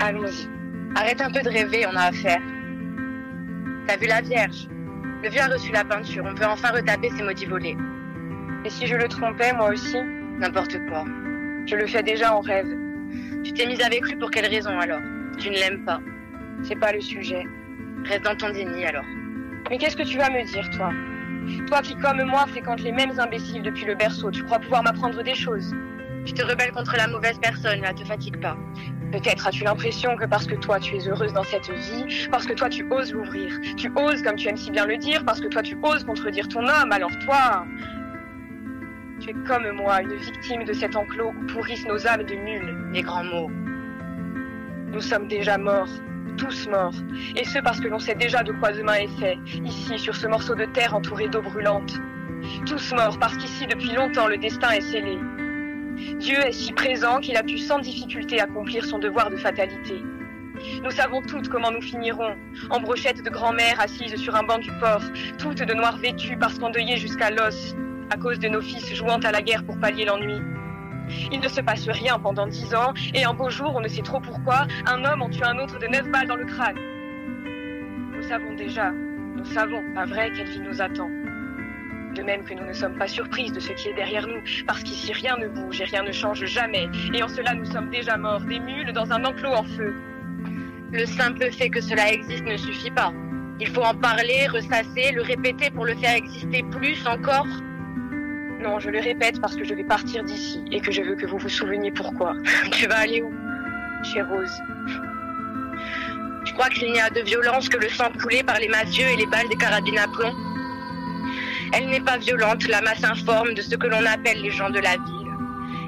Allons-y. Arrête un peu de rêver, on a affaire. T'as vu la Vierge? Le vieux a reçu la peinture, on peut enfin retaper ses maudits volets. Et si je le trompais, moi aussi? N'importe quoi. Je le fais déjà en rêve. Tu t'es mise avec lui pour quelle raison alors? Tu ne l'aimes pas. C'est pas le sujet. Reste dans ton déni alors. Mais qu'est-ce que tu vas me dire, toi? Toi qui, comme moi, fréquentes les mêmes imbéciles depuis le berceau, tu crois pouvoir m'apprendre des choses? Tu te rebelles contre la mauvaise personne, là, te fatigue pas. Peut-être as-tu l'impression que parce que toi tu es heureuse dans cette vie, parce que toi tu oses l'ouvrir, tu oses comme tu aimes si bien le dire, parce que toi tu oses contredire ton homme, alors toi, tu es comme moi, une victime de cet enclos où pourrissent nos âmes de mules, les grands mots. Nous sommes déjà morts, tous morts, et ce parce que l'on sait déjà de quoi demain est fait, ici sur ce morceau de terre entouré d'eau brûlante. Tous morts parce qu'ici depuis longtemps le destin est scellé. Dieu est si présent qu'il a pu sans difficulté accomplir son devoir de fatalité. Nous savons toutes comment nous finirons, en brochette de grand-mère assise sur un banc du port, toutes de noir vêtues parce qu'endeuillées jusqu'à l'os, à cause de nos fils jouant à la guerre pour pallier l'ennui. Il ne se passe rien pendant dix ans, et un beau jour, on ne sait trop pourquoi, un homme en tue un autre de neuf balles dans le crâne. Nous savons déjà, nous savons, pas vrai, quelle vie nous attend. De même que nous ne sommes pas surprises de ce qui est derrière nous, parce qu'ici rien ne bouge et rien ne change jamais, et en cela nous sommes déjà morts, des mules dans un enclos en feu. Le simple fait que cela existe ne suffit pas. Il faut en parler, ressasser, le répéter pour le faire exister plus encore. Non, je le répète parce que je vais partir d'ici et que je veux que vous vous souveniez pourquoi. tu vas aller où? Chez Rose. Je crois qu'il n'y a de violence que le sang coulé par les massieux et les balles des carabines à plomb. Elle n'est pas violente, la masse informe de ce que l'on appelle les gens de la ville.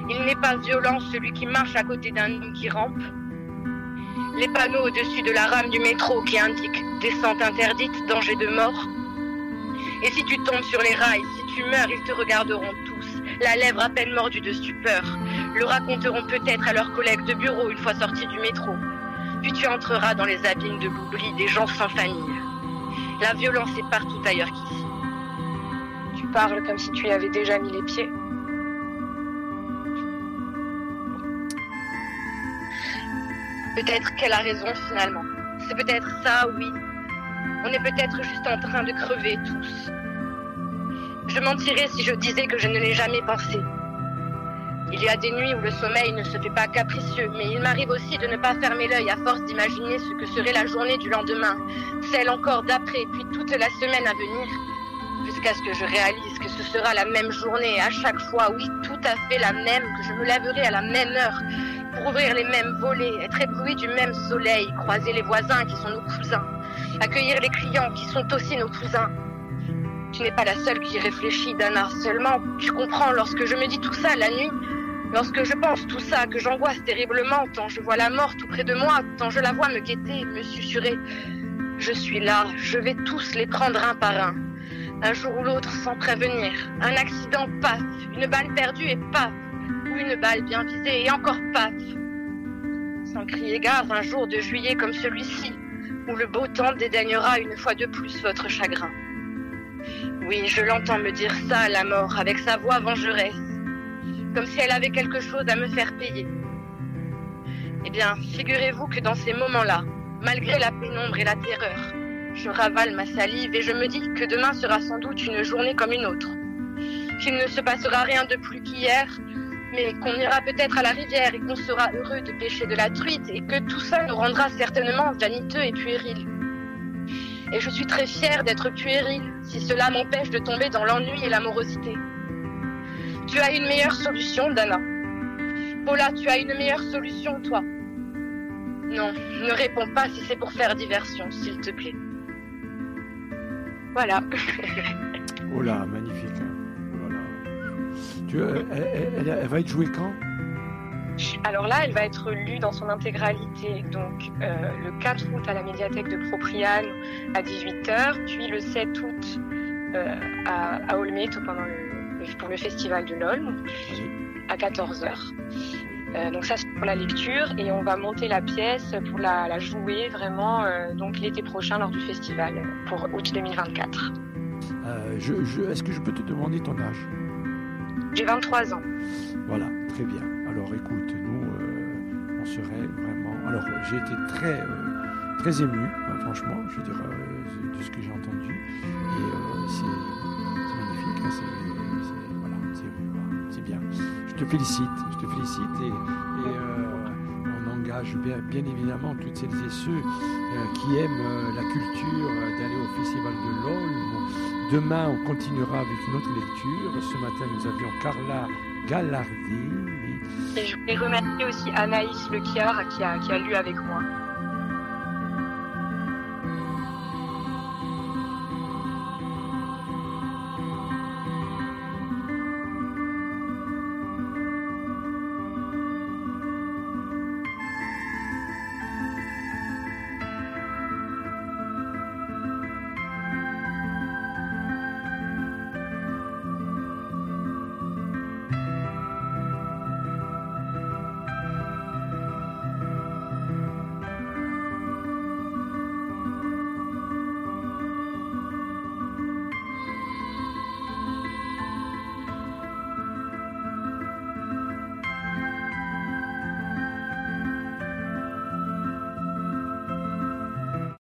Il n'est pas violent celui qui marche à côté d'un homme qui rampe. Les panneaux au-dessus de la rame du métro qui indiquent descente interdite, danger de mort. Et si tu tombes sur les rails, si tu meurs, ils te regarderont tous, la lèvre à peine mordue de stupeur, le raconteront peut-être à leurs collègues de bureau une fois sortis du métro. Puis tu entreras dans les abîmes de l'oubli des gens sans famille. La violence est partout ailleurs qu'ici. Parles comme si tu y avais déjà mis les pieds. Peut-être qu'elle a raison finalement. C'est peut-être ça, oui. On est peut-être juste en train de crever tous. Je mentirais si je disais que je ne l'ai jamais pensé. Il y a des nuits où le sommeil ne se fait pas capricieux, mais il m'arrive aussi de ne pas fermer l'œil à force d'imaginer ce que serait la journée du lendemain, celle encore d'après, puis toute la semaine à venir, jusqu'à ce que je réalise que ce sera la même journée à chaque fois, oui, tout à fait la même, que je me lèverai à la même heure, pour ouvrir les mêmes volets, être ébloui du même soleil, croiser les voisins qui sont nos cousins, accueillir les clients qui sont aussi nos cousins. Tu n'es pas la seule qui réfléchit, Dana. Seulement, tu comprends, lorsque je me dis tout ça la nuit, lorsque je pense tout ça, que j'angoisse terriblement, tant je vois la mort tout près de moi, tant je la vois me guetter, me susurrer. Je suis là, je vais tous les prendre un par un. Un jour ou l'autre, sans prévenir. Un accident, paf. Une balle perdue et paf. Ou une balle bien visée et encore paf. Sans crier gare, un jour de juillet comme celui-ci, où le beau temps dédaignera une fois de plus votre chagrin. Oui, je l'entends me dire ça la mort, avec sa voix vengeresse, comme si elle avait quelque chose à me faire payer. Eh bien, figurez-vous que dans ces moments-là, malgré la pénombre et la terreur, je ravale ma salive et je me dis que demain sera sans doute une journée comme une autre. Qu'il ne se passera rien de plus qu'hier, mais qu'on ira peut-être à la rivière et qu'on sera heureux de pêcher de la truite et que tout ça nous rendra certainement vaniteux et puéril. Et je suis très fière d'être puéril si cela m'empêche de tomber dans l'ennui et l'amorosité. Tu as une meilleure solution, Dana. Paula, tu as une meilleure solution, toi. Non, ne réponds pas si c'est pour faire diversion, s'il te plaît. Voilà. oh là, magnifique. Hein. Oh là là. Tu, elle, elle, elle, va être jouée quand? Alors là, elle va être lue dans son intégralité, donc euh, le 4 août à la médiathèque de Propriane à 18h, puis le 7 août euh, à, à pendant le, pour le festival de l'Olme à 14h. Euh, donc ça c'est pour la lecture et on va monter la pièce pour la, la jouer vraiment euh, donc l'été prochain lors du festival pour août 2024. Je, je, Est-ce que je peux te demander ton âge? J'ai 23 ans. Voilà, très bien. Alors écoute, nous, euh, on serait vraiment Alors, j'ai été très, très ému, hein, franchement, je veux dire, de ce que j'ai entendu. Et c'est magnifique, hein, voilà, c'est bien. Je te félicite, je et, on engage bien, évidemment toutes celles et ceux qui aiment la culture d'aller au Festival de l'Olme Demain, on continuera avec une autre lecture. Ce matin, nous avions Carla Gallardi. Et je voulais remercier aussi Anaïs Lequiard qui qui a lu avec moi.